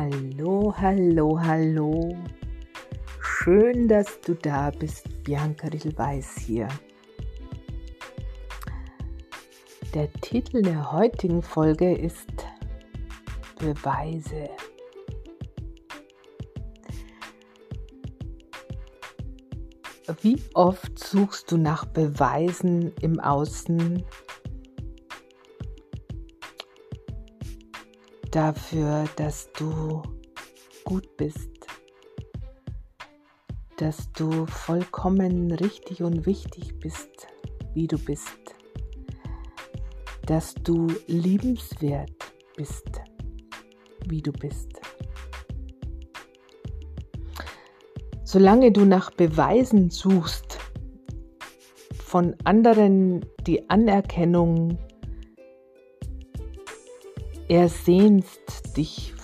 Hallo, hallo, hallo. Schön, dass du da bist. Bianca Riedelweiß hier. Der Titel der heutigen Folge ist Beweise. Wie oft suchst du nach Beweisen im Außen dafür, dass du gut bist, dass du vollkommen richtig und wichtig bist, wie du bist, dass du liebenswert bist, wie du bist. Solange du nach Beweisen suchst, von anderen die Anerkennung ersehnst, dich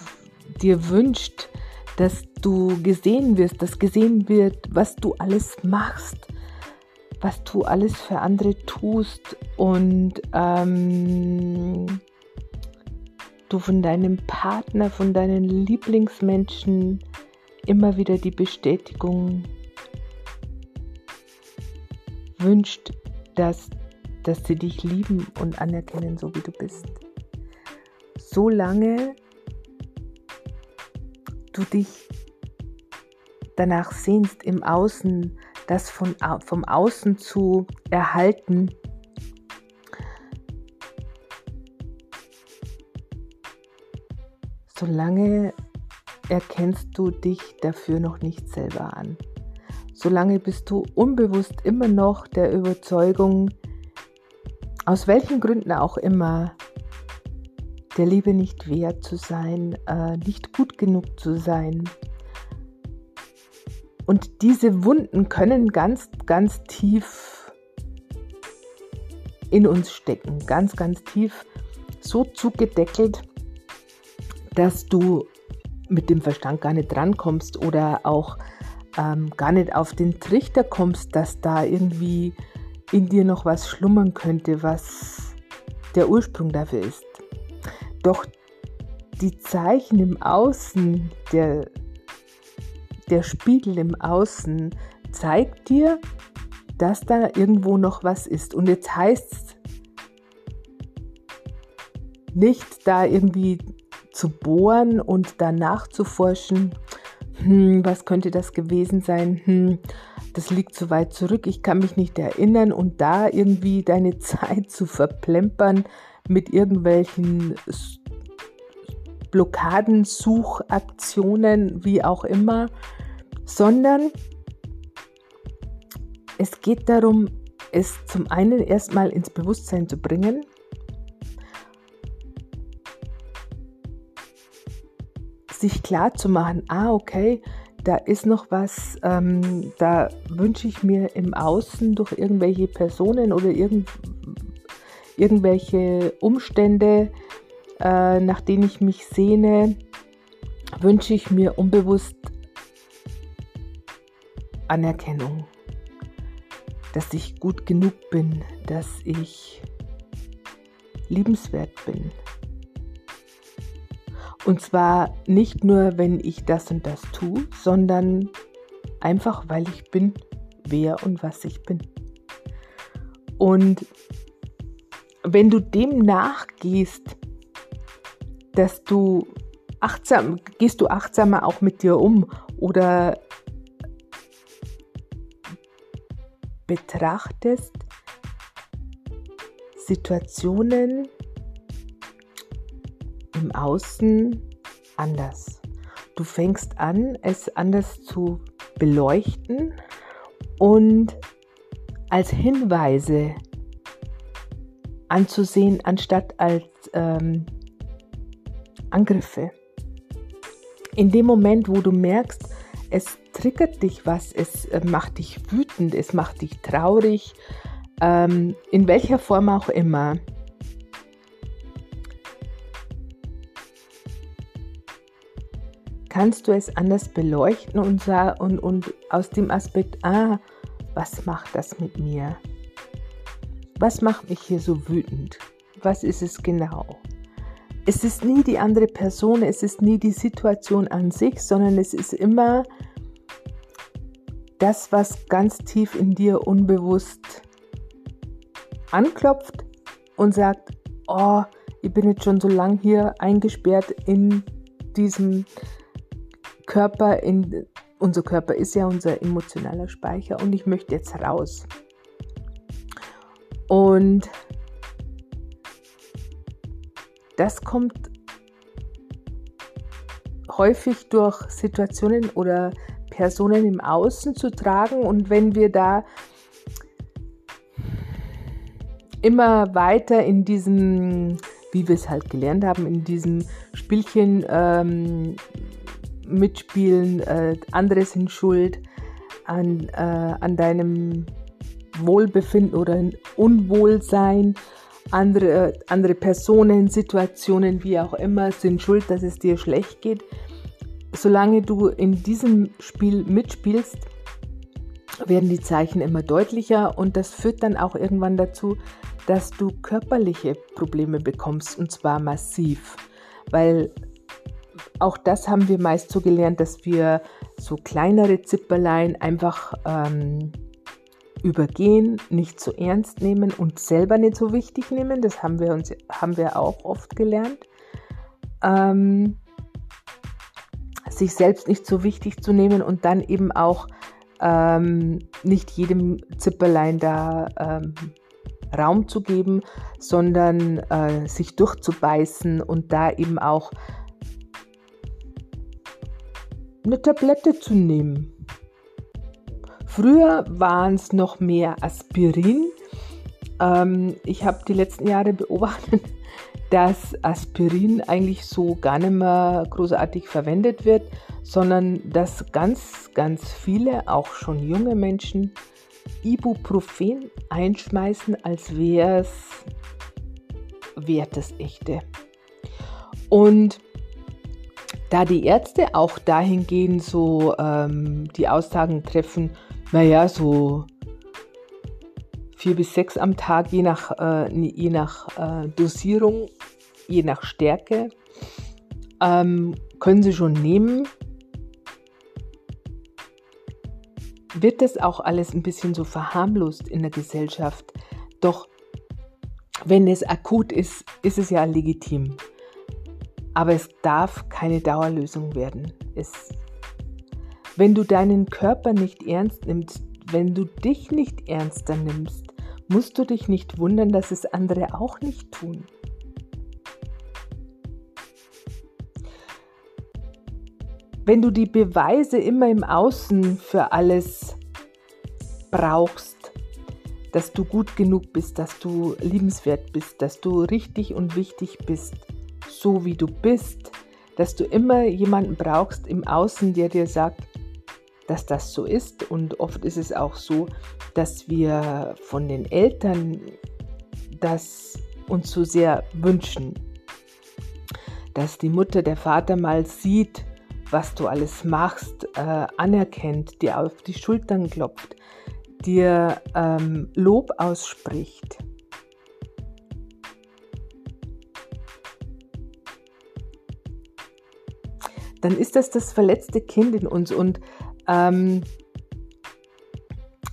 dir wünscht, dass du gesehen wirst, dass gesehen wird, was du alles machst, was du alles für andere tust und ähm, du von deinem Partner, von deinen Lieblingsmenschen immer wieder die Bestätigung wünscht, dass, dass sie dich lieben und anerkennen, so wie du bist solange du dich danach sehnst, im Außen, das von, vom Außen zu erhalten, solange erkennst du dich dafür noch nicht selber an. Solange bist du unbewusst immer noch der Überzeugung, aus welchen Gründen auch immer, der Liebe nicht wert zu sein, äh, nicht gut genug zu sein. Und diese Wunden können ganz, ganz tief in uns stecken, ganz, ganz tief so zugedeckelt, dass du mit dem Verstand gar nicht drankommst oder auch ähm, gar nicht auf den Trichter kommst, dass da irgendwie in dir noch was schlummern könnte, was der Ursprung dafür ist. Doch die Zeichen im Außen, der, der Spiegel im Außen zeigt dir, dass da irgendwo noch was ist. Und jetzt heißt es nicht da irgendwie zu bohren und danach zu forschen, hm, was könnte das gewesen sein, hm, das liegt zu weit zurück, ich kann mich nicht erinnern. Und da irgendwie deine Zeit zu verplempern, mit irgendwelchen Blockadensuchaktionen, wie auch immer, sondern es geht darum, es zum einen erstmal ins Bewusstsein zu bringen, sich klar zu machen, ah okay, da ist noch was, ähm, da wünsche ich mir im Außen durch irgendwelche Personen oder irgend, irgendwelche Umstände, äh, nach denen ich mich sehne, wünsche ich mir unbewusst Anerkennung, dass ich gut genug bin, dass ich liebenswert bin. Und zwar nicht nur, wenn ich das und das tue, sondern einfach, weil ich bin, wer und was ich bin. Und wenn du dem nachgehst, dass du achtsam, gehst du achtsamer auch mit dir um oder betrachtest Situationen im Außen anders. Du fängst an, es anders zu beleuchten und als Hinweise anzusehen, anstatt als ähm, Angriffe. In dem Moment, wo du merkst, es triggert dich was, es äh, macht dich wütend, es macht dich traurig, ähm, in welcher Form auch immer, kannst du es anders beleuchten und, und, und aus dem Aspekt, ah, was macht das mit mir? Was macht mich hier so wütend? Was ist es genau? es ist nie die andere Person, es ist nie die Situation an sich, sondern es ist immer das, was ganz tief in dir unbewusst anklopft und sagt, oh, ich bin jetzt schon so lang hier eingesperrt in diesem Körper, in, unser Körper ist ja unser emotionaler Speicher und ich möchte jetzt raus. Und das kommt häufig durch Situationen oder Personen im Außen zu tragen. Und wenn wir da immer weiter in diesem, wie wir es halt gelernt haben, in diesem Spielchen ähm, mitspielen, äh, andere sind schuld an, äh, an deinem Wohlbefinden oder Unwohlsein, andere, andere Personen, Situationen, wie auch immer, sind schuld, dass es dir schlecht geht. Solange du in diesem Spiel mitspielst, werden die Zeichen immer deutlicher und das führt dann auch irgendwann dazu, dass du körperliche Probleme bekommst und zwar massiv, weil auch das haben wir meist so gelernt, dass wir so kleinere Zipperlein einfach ähm, übergehen, nicht so ernst nehmen und selber nicht so wichtig nehmen. Das haben wir uns haben wir auch oft gelernt. Ähm, sich selbst nicht so wichtig zu nehmen und dann eben auch ähm, nicht jedem Zipperlein da ähm, Raum zu geben, sondern äh, sich durchzubeißen und da eben auch eine Tablette zu nehmen. Früher waren es noch mehr Aspirin. Ähm, ich habe die letzten Jahre beobachtet, dass Aspirin eigentlich so gar nicht mehr großartig verwendet wird, sondern dass ganz, ganz viele, auch schon junge Menschen, Ibuprofen einschmeißen, als wäre es wert das echte. Und da die Ärzte auch dahingehend so ähm, die Aussagen treffen, naja, so vier bis sechs am Tag, je nach, äh, je nach äh, Dosierung, je nach Stärke, ähm, können sie schon nehmen. Wird das auch alles ein bisschen so verharmlost in der Gesellschaft? Doch wenn es akut ist, ist es ja legitim. Aber es darf keine Dauerlösung werden. Es, wenn du deinen Körper nicht ernst nimmst, wenn du dich nicht ernster nimmst, musst du dich nicht wundern, dass es andere auch nicht tun. Wenn du die Beweise immer im Außen für alles brauchst, dass du gut genug bist, dass du liebenswert bist, dass du richtig und wichtig bist, so wie du bist, dass du immer jemanden brauchst im Außen, der dir sagt, dass das so ist. Und oft ist es auch so, dass wir von den Eltern das uns so sehr wünschen. Dass die Mutter, der Vater mal sieht, was du alles machst, äh, anerkennt, dir auf die Schultern klopft, dir ähm, Lob ausspricht. dann ist das das verletzte Kind in uns und ähm,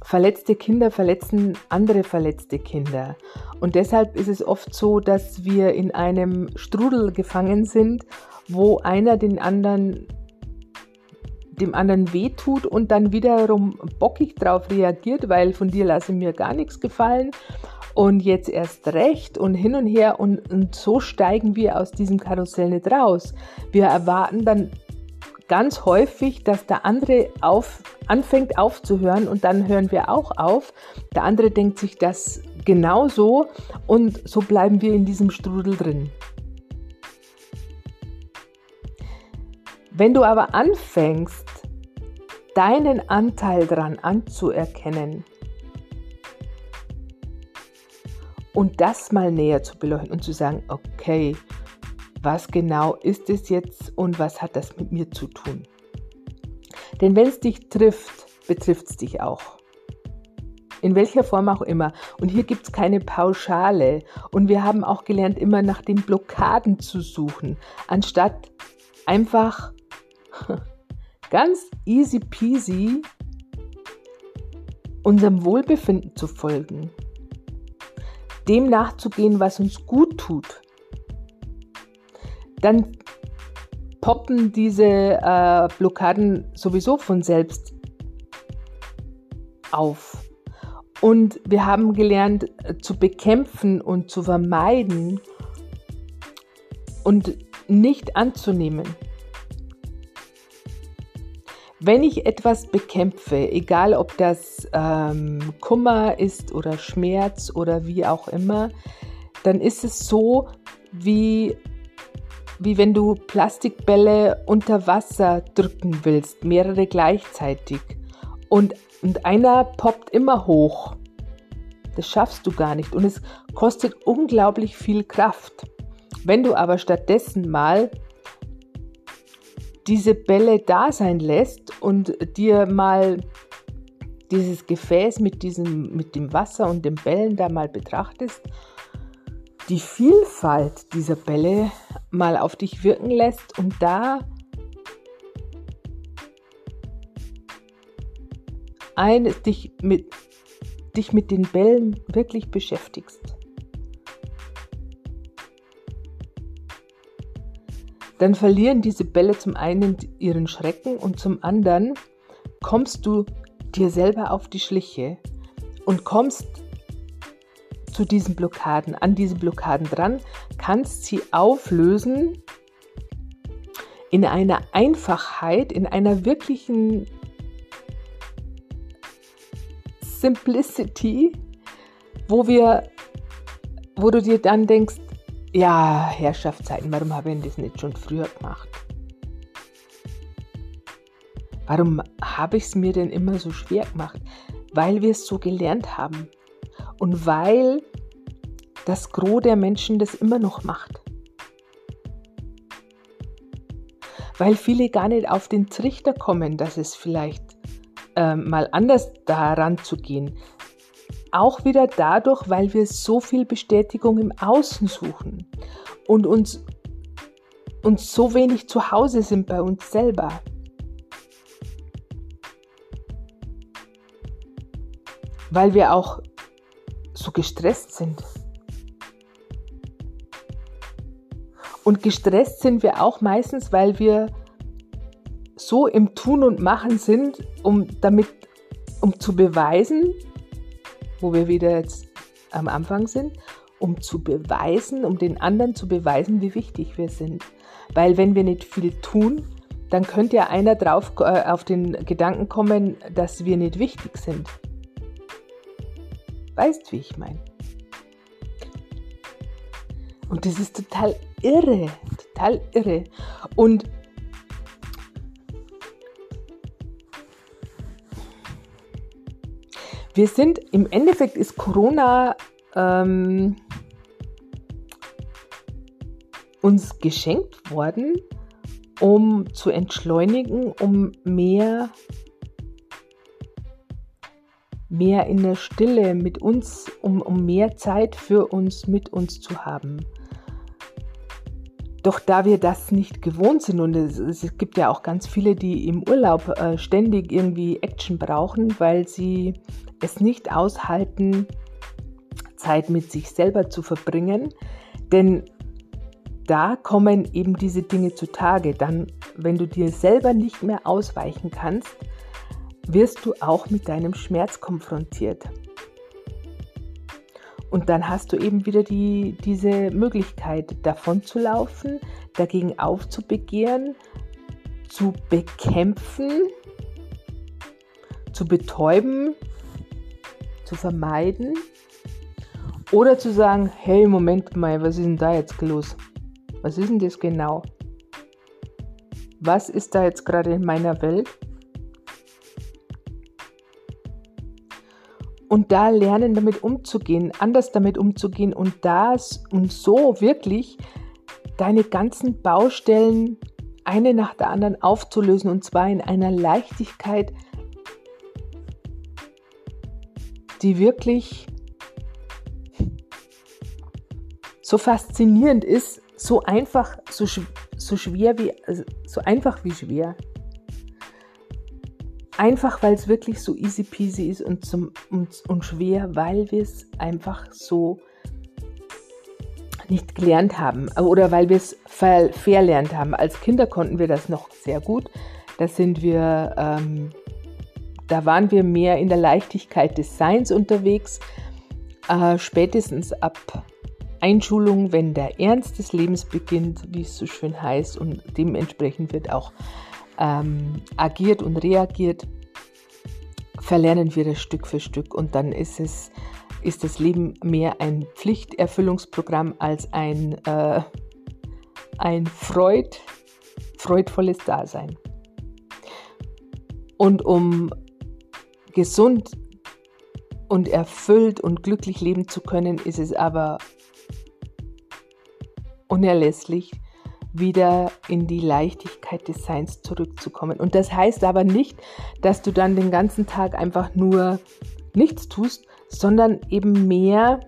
verletzte Kinder verletzen andere verletzte Kinder. Und deshalb ist es oft so, dass wir in einem Strudel gefangen sind, wo einer den anderen dem anderen wehtut und dann wiederum bockig drauf reagiert, weil von dir lasse mir gar nichts gefallen und jetzt erst recht und hin und her und, und so steigen wir aus diesem Karussell nicht raus. Wir erwarten dann ganz häufig, dass der andere auf, anfängt aufzuhören und dann hören wir auch auf. Der andere denkt sich das genauso und so bleiben wir in diesem Strudel drin. Wenn du aber anfängst, deinen Anteil daran anzuerkennen und das mal näher zu beleuchten und zu sagen, okay, was genau ist es jetzt und was hat das mit mir zu tun. Denn wenn es dich trifft, betrifft es dich auch. In welcher Form auch immer. Und hier gibt es keine Pauschale. Und wir haben auch gelernt, immer nach den Blockaden zu suchen, anstatt einfach ganz easy peasy unserem Wohlbefinden zu folgen. Dem nachzugehen, was uns gut tut. Dann poppen diese äh, Blockaden sowieso von selbst auf. Und wir haben gelernt äh, zu bekämpfen und zu vermeiden und nicht anzunehmen. Wenn ich etwas bekämpfe, egal ob das ähm, Kummer ist oder Schmerz oder wie auch immer, dann ist es so, wie wie wenn du Plastikbälle unter Wasser drücken willst, mehrere gleichzeitig. Und, und einer poppt immer hoch. Das schaffst du gar nicht und es kostet unglaublich viel Kraft. Wenn du aber stattdessen mal diese Bälle da sein lässt und dir mal dieses Gefäß mit, diesem, mit dem Wasser und den Bällen da mal betrachtest, die Vielfalt dieser Bälle mal auf dich wirken lässt und da ein, dich, mit, dich mit den Bällen wirklich beschäftigst. Dann verlieren diese Bälle zum einen ihren Schrecken und zum anderen kommst du dir selber auf die Schliche und kommst zu diesen Blockaden, an diese Blockaden dran, kannst sie auflösen in einer Einfachheit, in einer wirklichen Simplicity, wo wir, wo du dir dann denkst, ja, Herrschaftszeiten, warum habe ich das nicht schon früher gemacht? Warum habe ich es mir denn immer so schwer gemacht? Weil wir es so gelernt haben und weil das Gros der Menschen das immer noch macht. Weil viele gar nicht auf den Trichter kommen, dass es vielleicht äh, mal anders daran zu gehen. Auch wieder dadurch, weil wir so viel Bestätigung im Außen suchen und uns, uns so wenig zu Hause sind bei uns selber. Weil wir auch so gestresst sind. Und gestresst sind wir auch meistens, weil wir so im Tun und Machen sind, um damit, um zu beweisen, wo wir wieder jetzt am Anfang sind, um zu beweisen, um den anderen zu beweisen, wie wichtig wir sind. Weil wenn wir nicht viel tun, dann könnte ja einer drauf äh, auf den Gedanken kommen, dass wir nicht wichtig sind. Weißt, wie ich meine? Und das ist total irre, total irre. Und wir sind, im Endeffekt ist Corona ähm, uns geschenkt worden, um zu entschleunigen, um mehr mehr in der Stille mit uns, um, um mehr Zeit für uns mit uns zu haben. Doch da wir das nicht gewohnt sind und es, es gibt ja auch ganz viele, die im Urlaub äh, ständig irgendwie Action brauchen, weil sie es nicht aushalten, Zeit mit sich selber zu verbringen. Denn da kommen eben diese Dinge zutage. Dann, wenn du dir selber nicht mehr ausweichen kannst, wirst du auch mit deinem Schmerz konfrontiert. Und dann hast du eben wieder die, diese Möglichkeit, davon zu laufen, dagegen aufzubegehren, zu bekämpfen, zu betäuben, zu vermeiden oder zu sagen, hey, Moment mal, was ist denn da jetzt los? Was ist denn das genau? Was ist da jetzt gerade in meiner Welt? Und da lernen, damit umzugehen, anders damit umzugehen und das und so wirklich deine ganzen Baustellen eine nach der anderen aufzulösen und zwar in einer Leichtigkeit, die wirklich so faszinierend ist, so einfach, so, so schwer wie, also so einfach wie schwer. Einfach, weil es wirklich so easy peasy ist und, zum, und, und schwer, weil wir es einfach so nicht gelernt haben oder weil wir es ver verlernt haben. Als Kinder konnten wir das noch sehr gut. Da sind wir, ähm, da waren wir mehr in der Leichtigkeit des Seins unterwegs. Äh, spätestens ab Einschulung, wenn der Ernst des Lebens beginnt, wie es so schön heißt, und dementsprechend wird auch ähm, agiert und reagiert, verlernen wir das Stück für Stück und dann ist es ist das Leben mehr ein Pflichterfüllungsprogramm als ein, äh, ein Freud, freudvolles Dasein. Und um gesund und erfüllt und glücklich leben zu können, ist es aber unerlässlich, wieder in die Leichtigkeit des Seins zurückzukommen. Und das heißt aber nicht, dass du dann den ganzen Tag einfach nur nichts tust, sondern eben mehr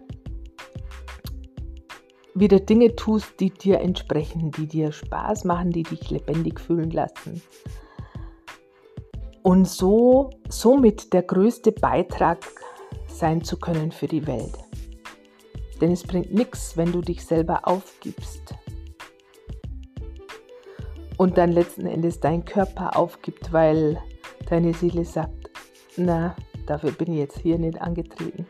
wieder Dinge tust, die dir entsprechen, die dir Spaß machen, die dich lebendig fühlen lassen. Und so somit der größte Beitrag sein zu können für die Welt. Denn es bringt nichts, wenn du dich selber aufgibst und dann letzten Endes dein Körper aufgibt, weil deine Seele sagt, na, dafür bin ich jetzt hier nicht angetreten.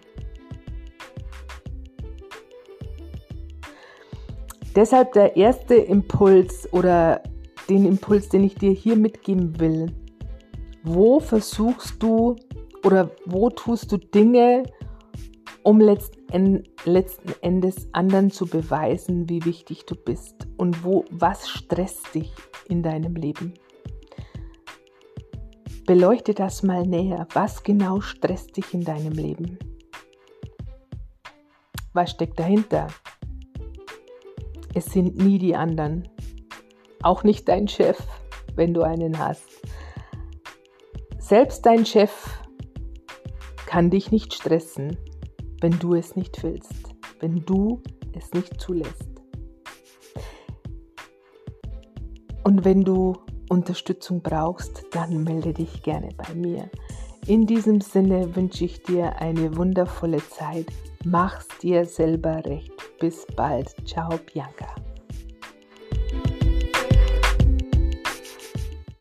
Deshalb der erste Impuls oder den Impuls, den ich dir hier mitgeben will. Wo versuchst du oder wo tust du Dinge, um letzten, letzten Endes anderen zu beweisen, wie wichtig du bist und wo, was stresst dich in deinem Leben. Beleuchte das mal näher. Was genau stresst dich in deinem Leben? Was steckt dahinter? Es sind nie die anderen. Auch nicht dein Chef, wenn du einen hast. Selbst dein Chef kann dich nicht stressen, wenn du es nicht willst, wenn du es nicht zulässt. Und wenn du Unterstützung brauchst, dann melde dich gerne bei mir. In diesem Sinne wünsche ich dir eine wundervolle Zeit. Mach's dir selber recht. Bis bald. Ciao, Bianca.